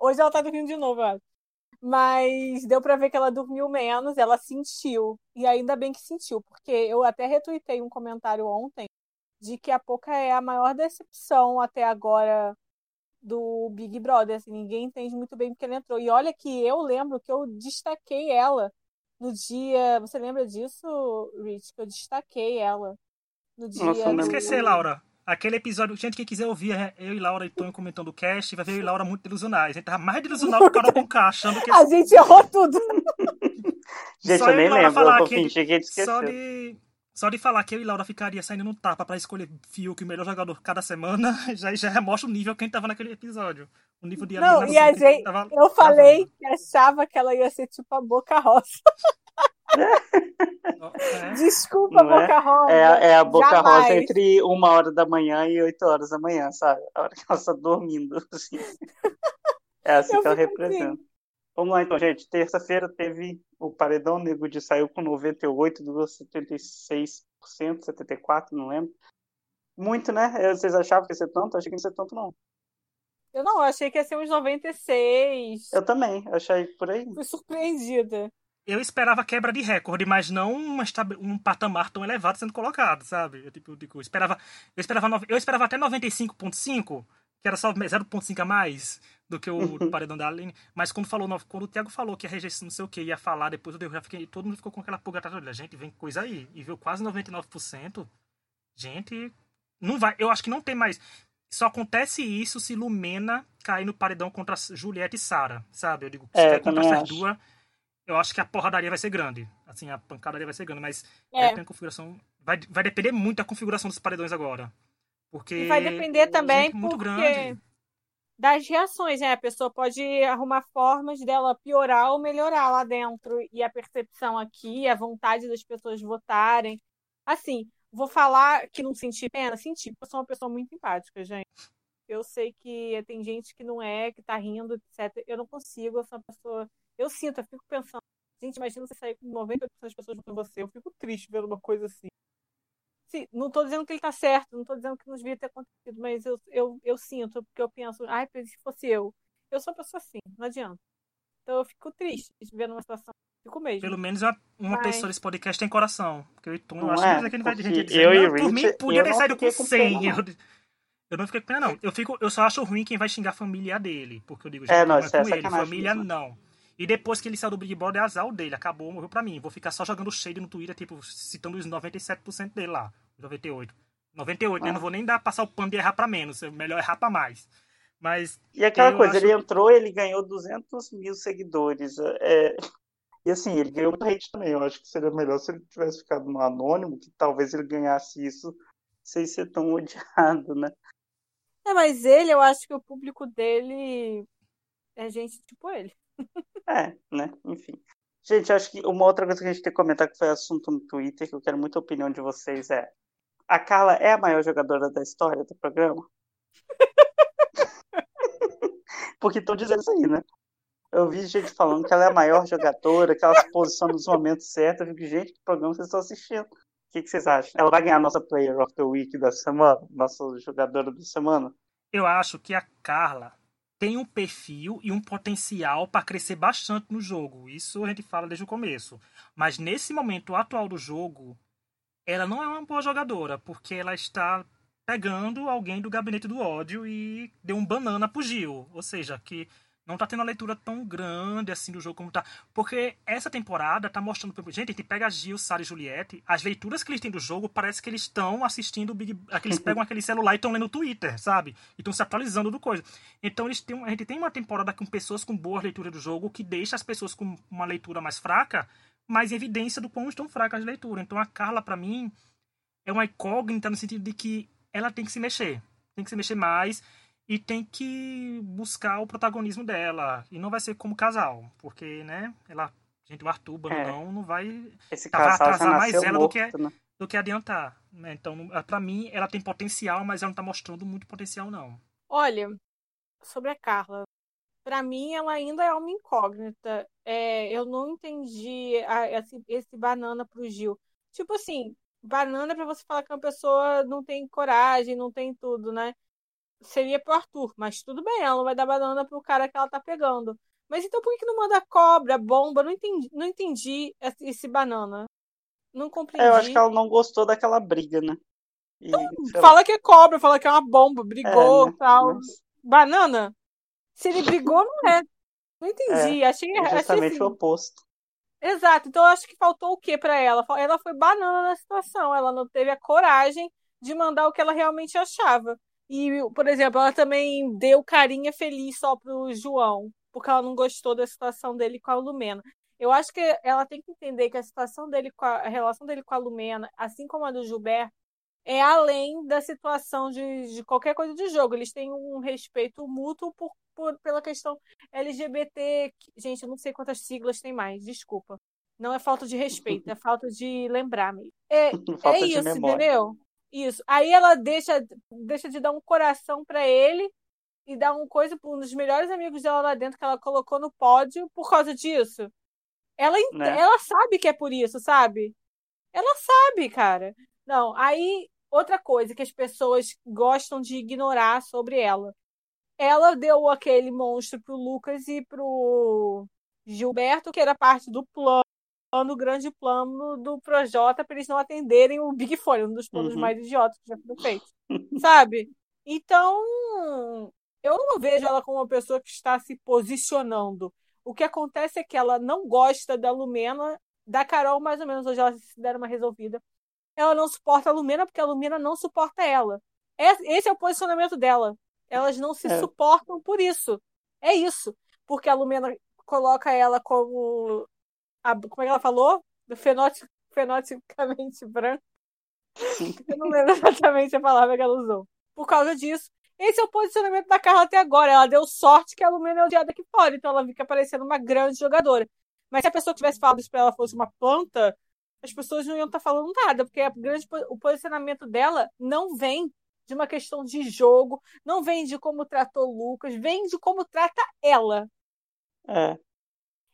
Hoje ela tá dormindo de novo, acho. Mas deu para ver que ela dormiu menos, ela sentiu. E ainda bem que sentiu, porque eu até retuitei um comentário ontem de que a Poca é a maior decepção até agora do Big Brother. Assim, ninguém entende muito bem porque ela entrou. E olha que eu lembro que eu destaquei ela no dia. Você lembra disso, Rich? Que eu destaquei ela no dia. Nossa, não esquecer, Laura. Aquele episódio, gente, quem quiser ouvir, é eu e Laura e Tonho comentando o cast, vai ver eu e Laura muito delusionais. A gente tava mais delusional que o Carol com K, achando que. A gente errou tudo. gente, só eu nem lembro, falar eu que, que Só de, só de falar que eu e Laura ficaria saindo no tapa para escolher Fiuk, o melhor jogador cada semana, já, já mostra o nível que a gente tava naquele episódio. O nível de Não, e a gente, eu falei que achava que ela ia ser tipo a Boca Rosa. É. Desculpa, Não Boca é? Rosa. É, é a Boca Jamais. Rosa entre uma hora da manhã e oito horas da manhã, sabe? A hora que ela está dormindo. Assim. É assim eu que ela representa. Assim. Vamos lá então, gente. Terça-feira teve o Paredão Negro de saiu com 98,76%, 74%, não lembro. Muito, né? Vocês achavam que ia ser tanto? Achei que não ia ser tanto, não. Eu não, achei que ia ser uns 96. Eu também, achei por aí. Fui surpreendida. eu esperava quebra de recorde, mas não uma, um patamar tão elevado sendo colocado, sabe? Eu, tipo, eu esperava, eu esperava, eu esperava até 95.5, que era só 0.5 a mais do que o uhum. paredão da Aline. Mas quando falou, quando o Thiago falou que a rejeição não sei o que ia falar, depois eu já fiquei, todo mundo ficou com aquela pulga atrás da Gente, vem coisa aí. E viu quase 99%. Gente, não vai, eu acho que não tem mais. Só acontece isso se Lumena cair no paredão contra Juliette e Sara, sabe? Eu digo, se é, contra essas duas eu acho que a porradaria vai ser grande. Assim, a pancadaria vai ser grande, mas é. a configuração. Vai, vai depender muito da configuração dos paredões agora. Porque. E vai depender também muito porque grande. Das reações, né? A pessoa pode arrumar formas dela piorar ou melhorar lá dentro. E a percepção aqui, a vontade das pessoas votarem. Assim, vou falar que não senti pena, senti, porque eu sou uma pessoa muito empática, gente. Eu sei que tem gente que não é, que tá rindo, etc. Eu não consigo, eu sou uma pessoa eu sinto, eu fico pensando, gente, imagina você sair com 90% das pessoas com você. Eu fico triste vendo uma coisa assim. Não estou dizendo que ele está certo, não estou dizendo que não devia ter acontecido, mas eu, eu, eu sinto, porque eu penso, ai, se fosse eu. Eu sou uma pessoa assim, não adianta. Então eu fico triste vendo uma situação. Fico mesmo. Pelo menos uma, uma mas... pessoa desse podcast tem coração. Porque eu e Tom, eu acho é, que vai gente dizer, eu e por mim, podia ter saído com 100. Eu, eu não fiquei com pena, não. Eu, fico, eu só acho ruim quem vai xingar a família dele. Porque eu digo, gente, é, não, é com é ele, família mesmo. não. E depois que ele saiu do Big Brother, é azar dele. Acabou, morreu pra mim. Vou ficar só jogando shade no Twitter, tipo, citando os 97% dele lá. 98. 98, ah. né? Não vou nem dar passar o pano de errar pra menos. É melhor errar pra mais. Mas. E aquela coisa, acho... ele entrou, ele ganhou 200 mil seguidores. É... E assim, ele ganhou muito hate também. Eu acho que seria melhor se ele tivesse ficado no anônimo, que talvez ele ganhasse isso sem ser tão odiado, né? É, mas ele, eu acho que o público dele é gente tipo ele. É, né? Enfim. Gente, acho que uma outra coisa que a gente tem que comentar que foi assunto no Twitter, que eu quero muita opinião de vocês, é a Carla é a maior jogadora da história do programa? Porque estão dizendo isso aí, né? Eu vi gente falando que ela é a maior jogadora, que ela se posiciona nos momentos certos. Eu fico, gente, que programa vocês estão assistindo? O que, que, vocês acham? Ela vai ganhar a nossa Player of the Week da semana? Nossa jogadora da semana? Eu acho que a Carla tem um perfil e um potencial para crescer bastante no jogo. Isso a gente fala desde o começo. Mas nesse momento atual do jogo, ela não é uma boa jogadora, porque ela está pegando alguém do gabinete do ódio e deu um banana pro Gil. Ou seja, que não tá tendo uma leitura tão grande assim do jogo como tá. Porque essa temporada tá mostrando. Gente, a gente pega Gil, Sara e Juliette, as leituras que eles têm do jogo parece que eles estão assistindo o Big. Eles pegam aquele celular e estão lendo o Twitter, sabe? E estão se atualizando do coisa. Então eles têm, a gente tem uma temporada com pessoas com boa leitura do jogo que deixa as pessoas com uma leitura mais fraca mais evidência do quão estão fracas as leituras. Então a Carla, para mim, é uma incógnita no sentido de que ela tem que se mexer. Tem que se mexer mais e tem que buscar o protagonismo dela. E não vai ser como casal, porque, né, ela, gente, o Arthur, é. não vai, Esse vai atrasar mais ela morto, do, que, né? do que adiantar. Né? Então, para mim, ela tem potencial, mas ela não tá mostrando muito potencial, não. Olha, sobre a Carla, para mim ela ainda é uma incógnita. É, eu não entendi a, esse, esse banana pro Gil. Tipo assim, banana para você falar que uma pessoa não tem coragem, não tem tudo, né? Seria pro Arthur, mas tudo bem, ela não vai dar banana pro cara que ela tá pegando. Mas então por que, que não manda cobra, bomba? Não entendi, não entendi esse banana. Não compreendi. É, eu acho que ela não gostou daquela briga, né? E, fala que é cobra, fala que é uma bomba, brigou, é, né? tal. Mas... Banana? Se ele brigou, não é. Não entendi. É, achei, é justamente achei assim. o oposto. Exato. Então eu acho que faltou o que para ela? Ela foi banana na situação. Ela não teve a coragem de mandar o que ela realmente achava. E, por exemplo, ela também deu carinha feliz só pro João, porque ela não gostou da situação dele com a Lumena. Eu acho que ela tem que entender que a situação dele com a, a relação dele com a Lumena, assim como a do Gilberto, é além da situação de, de qualquer coisa de jogo. Eles têm um respeito mútuo por, por, pela questão LGBT. Gente, eu não sei quantas siglas tem mais, desculpa. Não é falta de respeito, é falta de lembrar mesmo. É, é isso, entendeu? Isso. Aí ela deixa, deixa de dar um coração para ele e dá uma coisa para um dos melhores amigos dela lá dentro que ela colocou no pódio por causa disso. Ela, né? ela sabe que é por isso, sabe? Ela sabe, cara. Não, aí outra coisa que as pessoas gostam de ignorar sobre ela. Ela deu aquele monstro pro Lucas e pro Gilberto, que era parte do plano no grande plano do Projota para eles não atenderem o Big Fone, um dos planos Uhum. mais idiotas que já foram feitos. Sabe? Então, eu não vejo ela como uma pessoa que está se posicionando. O que acontece é que ela não gosta da Lumena, da Carol, mais ou menos, hoje ela se deram uma resolvida. Ela não suporta a Lumena porque a Lumena não suporta ela. É- Esse é o posicionamento dela. Elas não se É. suportam por isso. É isso. Porque a Lumena coloca ela como. A- como é que ela falou? Fenoti- Fenotipicamente branca. Eu não lembro exatamente a palavra que ela usou. Por causa disso. Esse é o posicionamento da Carla até agora. Ela deu sorte que a Lumena é odiada aqui fora, então ela fica parecendo uma grande jogadora. Mas se a pessoa tivesse falado isso pra ela fosse uma planta, as pessoas não iam estar falando nada, porque a grande, o posicionamento dela não vem de uma questão de jogo, não vem de como tratou o Lucas, vem de como trata ela. É,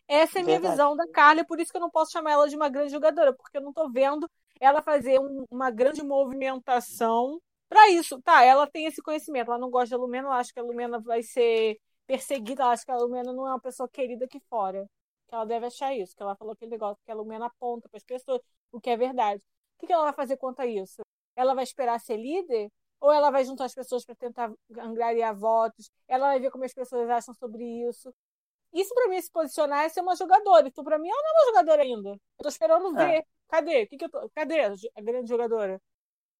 Essa é a minha Verdade. visão da Carla, e por isso que eu não posso chamar ela de uma grande jogadora, porque eu não tô vendo ela fazer um- uma grande movimentação para isso. Tá, ela tem esse conhecimento, ela não gosta da Lumena, ela acha que a Lumena vai ser perseguida, ela acha que a Lumena não é uma pessoa querida aqui fora. Que ela deve achar isso, que ela falou aquele negócio que a Lumena aponta para as pessoas, o que é verdade. O que que ela vai fazer quanto a isso? Ela vai esperar ser líder? Ou ela vai juntar as pessoas para tentar angariar votos? Ela vai ver como as pessoas acham sobre isso? Isso pra mim se posicionar é ser uma jogadora. Então, pra mim, ela não é uma jogadora ainda. Eu tô esperando É. ver. Cadê? Que que eu tô... Cadê a a grande jogadora?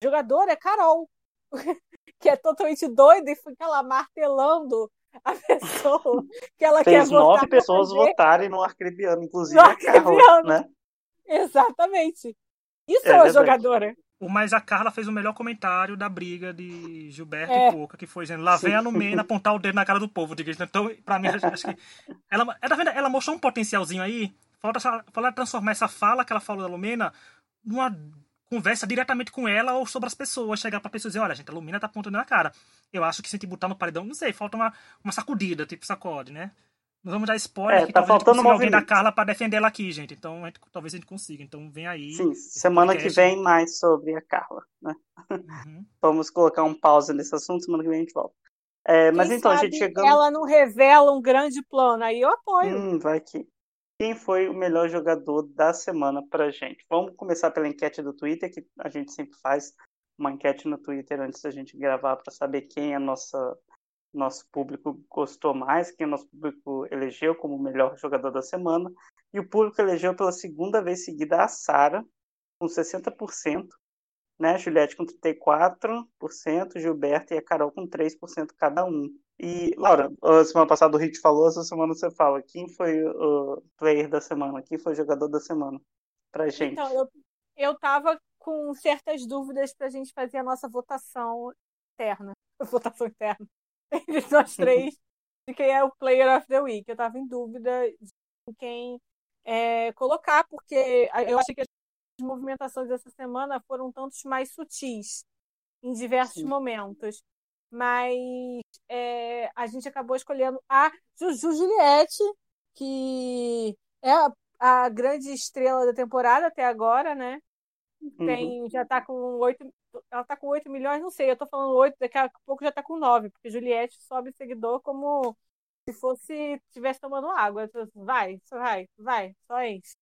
Jogadora é Carol. que é totalmente doida e fica lá martelando a pessoa que ela quer fez votar nove pessoas votarem no Arcrebiano, inclusive No a Carla, Arcrebiano. né? Exatamente. Isso É é, uma verdade. jogadora. O Mas a Carla fez o melhor comentário da briga de Gilberto É. e Pouca, que foi dizendo, lá vem Sim. a Lumena apontar o dedo na cara do povo. diga isso. Então, pra mim, acho, que. Ela, ela, tá vendo? ela mostrou um potencialzinho aí. Falta falta transformar essa fala que ela falou da Lumena numa conversa diretamente com ela ou sobre as pessoas. Chegar pra pessoa e dizer, olha, gente, a Lumena tá apontando na cara. Eu acho que se a gente botar no paredão, não sei, falta uma, uma sacudida, tipo sacode, né? Não vamos dar spoiler É, que tá talvez a gente faltando consiga alguém da. Carla pra defender ela aqui, gente. Então, a gente- talvez a gente consiga. Então, vem aí. Sim, semana que podcast. vem mais sobre a Carla, né? Uhum. Vamos colocar um pause nesse assunto, semana que vem a gente volta. É, mas Quem então, a gente chegando. ela não revela um grande plano. Aí eu apoio. Hum, vai que. Quem foi o melhor jogador da semana pra gente? Vamos começar pela enquete do Twitter, que a gente sempre faz uma enquete no Twitter antes da gente gravar para saber quem é nossa nosso público gostou mais, quem nosso público elegeu como o melhor jogador da semana. E o público elegeu pela segunda vez seguida a Sara, com 60%, né? Juliette com 34%, Gilberto e a Carol com 3% cada um. E, Laura, semana passada o Hit falou, essa semana você fala. Quem foi o player da semana? Quem foi o jogador da semana? Pra gente. Então, eu, eu tava com certas dúvidas pra gente fazer a nossa votação interna. Votação interna. Entre nós três, de quem é o Player of the Week. Eu tava em dúvida de quem é, colocar, porque eu achei que as movimentações dessa semana foram tantos mais sutis em diversos Sim. momentos. Mas é, a gente acabou escolhendo a Juju Juliette, que é a, a grande estrela da temporada até agora, né? Uhum. Tem, já tá com 8. Ela tá com 8 milhões, não sei, eu tô falando 8, daqui a pouco já tá com 9, porque Juliette sobe seguidor como se fosse estivesse tomando água. Vai, vai, vai, só enche.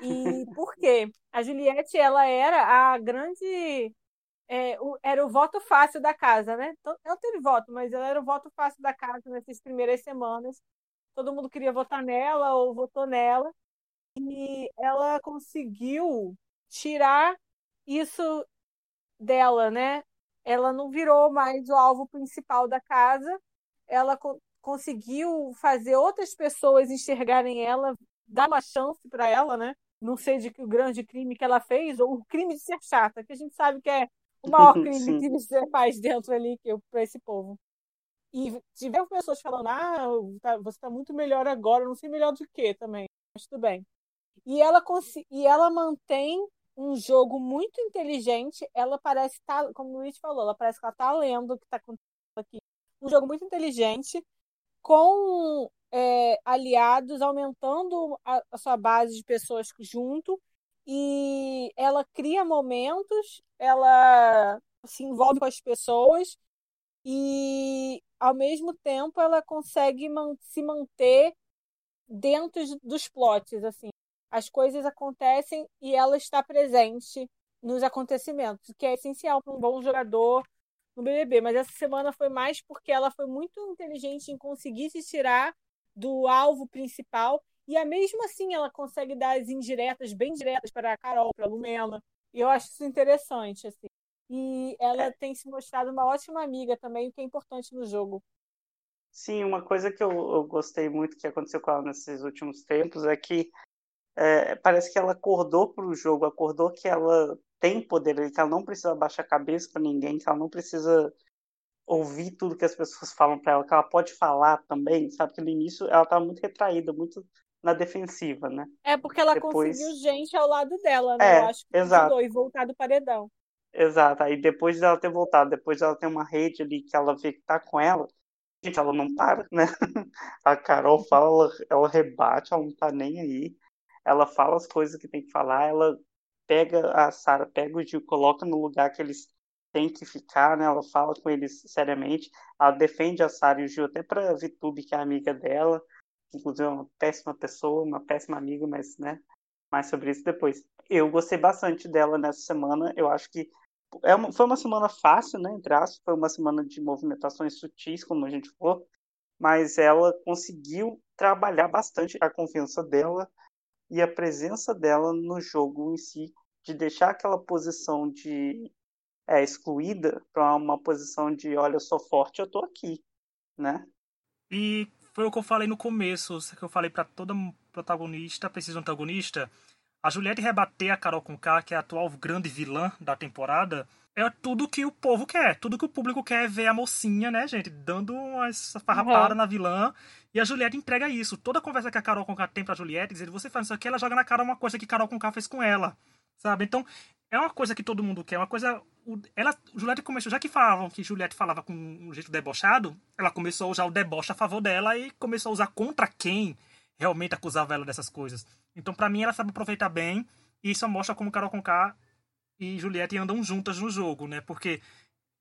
E por quê? A Juliette, ela era a grande. é, o- era o voto fácil da casa, né? Então, Ela teve voto, mas ela era o voto fácil da casa nessas primeiras semanas. Todo mundo queria votar nela ou votou nela. E ela conseguiu tirar isso dela, né? Ela não virou mais o alvo principal da casa. Ela co- conseguiu fazer outras pessoas enxergarem ela, dar uma chance para ela, né? Não sei de que o grande crime que ela fez, ou o crime de ser chata, que a gente sabe que é o maior crime que você faz dentro ali para esse povo. E tiveram pessoas falando, ah, tá- você está muito melhor agora, não sei melhor do que também, mas tudo bem. E ela, e ela mantém um jogo muito inteligente. Ela parece estar, como o Luiz falou, ela parece que ela está lendo o que está acontecendo aqui. Um jogo muito inteligente, com é, aliados, aumentando a, a sua base de pessoas junto. E ela cria momentos, ela se envolve com as pessoas e, ao mesmo tempo, ela consegue man- se manter dentro dos plots, assim. As coisas acontecem e ela está presente nos acontecimentos, o que é essencial para um bom jogador no BBB. Mas essa semana foi mais porque ela foi muito inteligente em conseguir se tirar do alvo principal e a mesmo assim ela consegue dar as indiretas, bem diretas para a Carol, para a Lumena. E eu acho isso interessante, assim. E ela é. tem se mostrado uma ótima amiga também, o que é importante no jogo. Sim, uma coisa que eu, eu gostei muito que aconteceu com ela nesses últimos tempos é que é, parece que ela acordou para o jogo, acordou que ela tem poder, que ela não precisa baixar a cabeça para ninguém, que ela não precisa ouvir tudo que as pessoas falam para ela, que ela pode falar também, sabe? Que no início ela estava muito retraída, muito na defensiva, né? É porque ela depois... conseguiu gente ao lado dela, né? É, Eu acho que exato. e voltar do paredão. Exato. Aí depois dela ter voltado, depois dela ter uma rede ali que ela vê que tá com ela, gente, ela não para, né? A Carol fala, ela, ela rebate, ela não tá nem aí. Ela fala as coisas que tem que falar, ela pega a Sara, pega o Gil, coloca no lugar que eles têm que ficar, né? Ela fala com eles seriamente, ela defende a Sara e o Gil até pra Vitube, que é amiga dela. Inclusive é uma péssima pessoa, uma péssima amiga, mas, né, mais sobre isso depois. Eu gostei bastante dela nessa semana, eu acho que é uma, foi uma semana fácil, né, entre aspas, foi uma semana de movimentações sutis, como a gente falou, mas ela conseguiu trabalhar bastante a confiança dela e a presença dela no jogo em si, de deixar aquela posição de é, excluída para uma posição de, olha, eu sou forte, eu tô aqui, né? E foi o que eu falei no começo, que eu falei para toda protagonista, precisa um antagonista. A Juliette rebater a Carol Conká, que é a atual grande vilã da temporada, é tudo que o povo quer, tudo que o público quer é ver a mocinha, né, gente, dando uma farrapada uhum. na vilã. E a Juliette entrega isso. Toda conversa que a Carol Conká tem pra Juliette, dizendo, você faz isso aqui, ela joga na cara uma coisa que Carol Conká fez com ela, sabe? Então, é uma coisa que todo mundo quer, uma coisa. Ela, Juliette começou, já que falavam que Juliette falava com um jeito debochado, ela começou a usar o deboche a favor dela e começou a usar contra quem realmente acusava ela dessas coisas. Então, para mim, ela sabe aproveitar bem e isso mostra como Carol Conká e Juliette andam juntas no jogo, né? Porque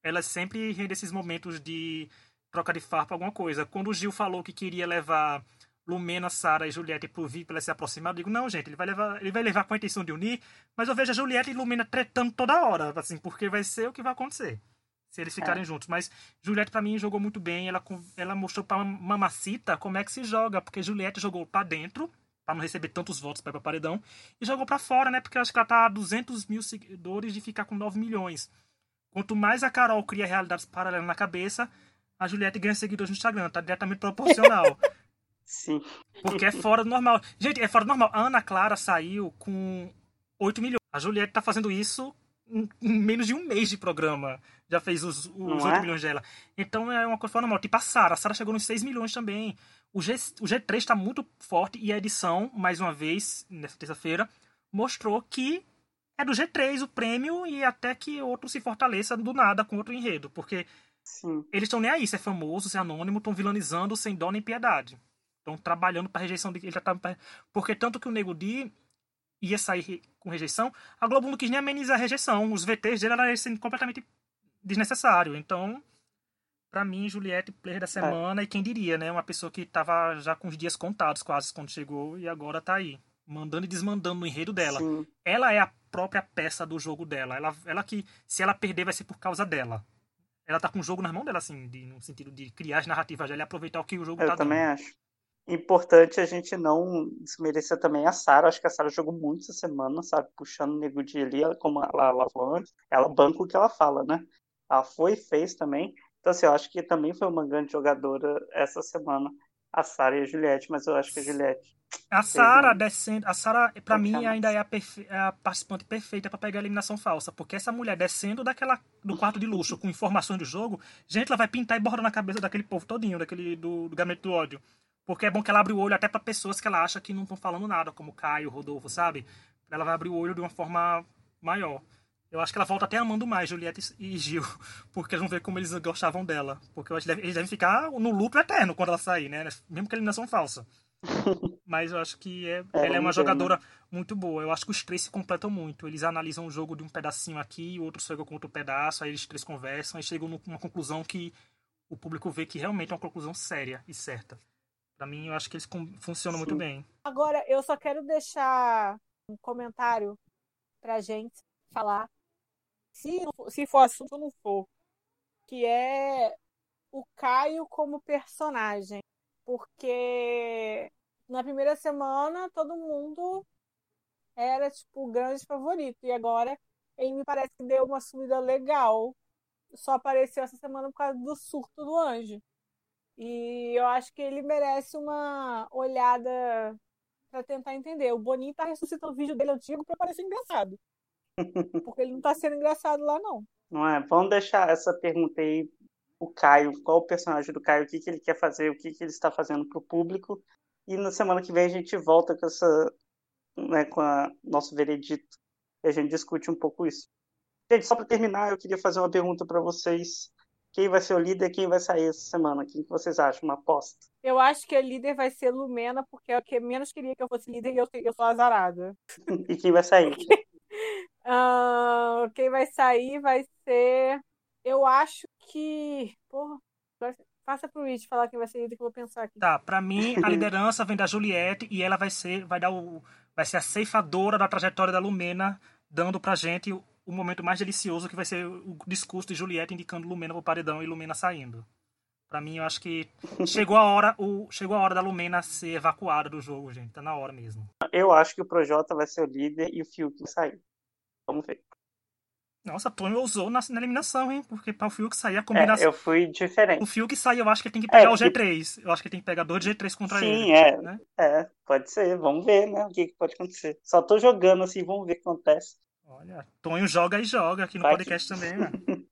elas sempre rendem esses momentos de troca de farpa alguma coisa. Quando o Gil falou que queria levar Lumena, Sara e Juliette pro VIP para se aproximar, eu digo, não, gente, ele vai levar, ele vai levar com a intenção de unir, mas eu vejo a Juliette e Lumena tretando toda hora, assim, porque vai ser o que vai acontecer. Se eles ficarem é. juntos. Mas Juliette, para mim, jogou muito bem. Ela, ela mostrou pra Mamacita como é que se joga. Porque Juliette jogou para dentro, para não receber tantos votos para ir pra paredão. E jogou para fora, né? Porque eu acho que ela tá a 200 mil seguidores de ficar com 9 milhões. Quanto mais a Carol cria realidades paralelas na cabeça, a Juliette ganha seguidores no Instagram. Tá diretamente proporcional. Sim. Porque é fora do normal. Gente, é fora do normal. A Ana Clara saiu com 8 milhões. A Juliette tá fazendo isso em menos de um mês de programa. Já fez os, os 8 é? milhões dela. Então é uma coisa fora normal. Tipo a Sara. A Sara chegou nos 6 milhões também. O, G, o G3 tá muito forte e a edição, mais uma vez, nessa terça-feira, mostrou que é do G3 o prêmio e até que outro se fortaleça do nada com outro enredo. Porque Sim. eles estão nem aí, se é famoso, se é anônimo, estão vilanizando sem dó nem piedade. Estão trabalhando para rejeição de ele já tá, porque tanto que o Nego Di ia sair com rejeição, a Globo não quis nem amenizar a rejeição. Os VTs dele eram sendo completamente desnecessário. Então, para mim, Juliette, player da é. semana, é. e quem diria, né? Uma pessoa que tava já com os dias contados quase quando chegou e agora tá aí, mandando e desmandando no enredo dela. Sim. Ela é a própria peça do jogo dela. Ela, ela que, se ela perder, vai ser por causa dela. Ela tá com o jogo nas mãos dela, assim, de, no sentido de criar as narrativas dela e aproveitar o que o jogo Eu tá também acho importante a gente não desmerecer também a Sara. Acho que a Sara jogou muito essa semana, sabe? Puxando o nego de ali, como ela, ela falou antes. Ela banca o que ela fala, né? Ela foi e fez também. Então, assim, eu acho que também foi uma grande jogadora essa semana, a Sara e a Juliette, mas eu acho que a Juliette. A Sara descendo. A Sara, pra mim, ainda é a, perfe... é a participante perfeita para pegar a eliminação falsa. Porque essa mulher descendo daquela do quarto de luxo com informações do jogo, gente, ela vai pintar e bordar na cabeça daquele povo todinho, daquele do, do gabinete do ódio. Porque é bom que ela abre o olho até para pessoas que ela acha que não estão falando nada, como Caio, Rodolfo, sabe? Ela vai abrir o olho de uma forma maior. Eu acho que ela volta até amando mais Juliette e Gil, porque eles vão ver como eles gostavam dela. Porque eu acho que eles devem ficar no lucro eterno quando ela sair, né? Mesmo que a eliminação falsa. Mas eu acho que é, é ela é uma jogadora muito boa. Eu acho que os três se completam muito. Eles analisam o jogo de um pedacinho aqui, o outro chega com outro pedaço, aí eles três conversam e chegam numa conclusão que o público vê que realmente é uma conclusão séria e certa. Pra mim, eu acho que eles funcionam Sim. muito bem. Agora, eu só quero deixar um comentário pra gente falar. Se, se for assunto, não for. Que é o Caio como personagem. Porque na primeira semana todo mundo era tipo o grande favorito. E agora ele me parece que deu uma subida legal. Só apareceu essa semana por causa do surto do anjo. E eu acho que ele merece uma olhada para tentar entender. O Boninho tá ressuscitando o vídeo dele antigo para parecer engraçado. Porque ele não tá sendo engraçado lá, não. Não é? Vamos deixar essa pergunta aí o Caio, qual o personagem do Caio, o que, que ele quer fazer, o que, que ele está fazendo para o público. E na semana que vem a gente volta com essa, né, com a nosso veredito e a gente discute um pouco isso. Gente, só para terminar, eu queria fazer uma pergunta para vocês. Quem vai ser o líder e quem vai sair essa semana? Quem que vocês acham? Uma aposta? Eu acho que a líder vai ser Lumena, porque é o que menos queria que eu fosse líder e eu, eu sou azarada. e quem vai sair? uh, quem vai sair vai ser. Eu acho que. Porra, Passa pro Rich falar quem vai ser líder que eu vou pensar aqui. Tá, pra mim a liderança vem da Juliette e ela vai ser, vai dar o, vai ser a ceifadora da trajetória da Lumena, dando pra gente o, o momento mais delicioso que vai ser o discurso de Juliette indicando Lumena pro paredão e Lumena saindo. Pra mim, eu acho que chegou a hora, o, chegou a hora da Lumena ser evacuada do jogo, gente. Tá na hora mesmo. Eu acho que o Projota vai ser o líder e o Fiuk vai sair. Vamos ver. Nossa, Tonho ousou na, na, eliminação, hein? Porque para o Fiuk sair a combinação. É, eu fui diferente. O Fiuk sair, eu acho que ele tem que pegar é, o G3. Eu acho que ele tem que pegar dois G3 contra Sim, ele. Sim, é. Né? É, pode ser. Vamos ver, né? O que, que, pode acontecer. Só tô jogando assim, vamos ver o que acontece. Olha, Tonho joga e joga aqui no Vai podcast que... também, né?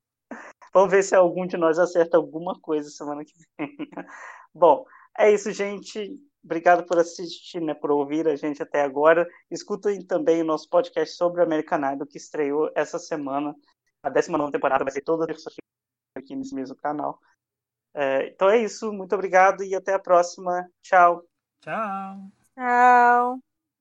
vamos ver se algum de nós acerta alguma coisa semana que vem. Bom, é isso, gente. Obrigado por assistir, né, por ouvir a gente até agora. Escutem também o nosso podcast sobre o American Idol, que estreou essa semana. A 19 temporada vai ser toda terça-feira aqui nesse mesmo canal. É, então é isso. Muito obrigado e até a próxima. Tchau. Tchau. Tchau.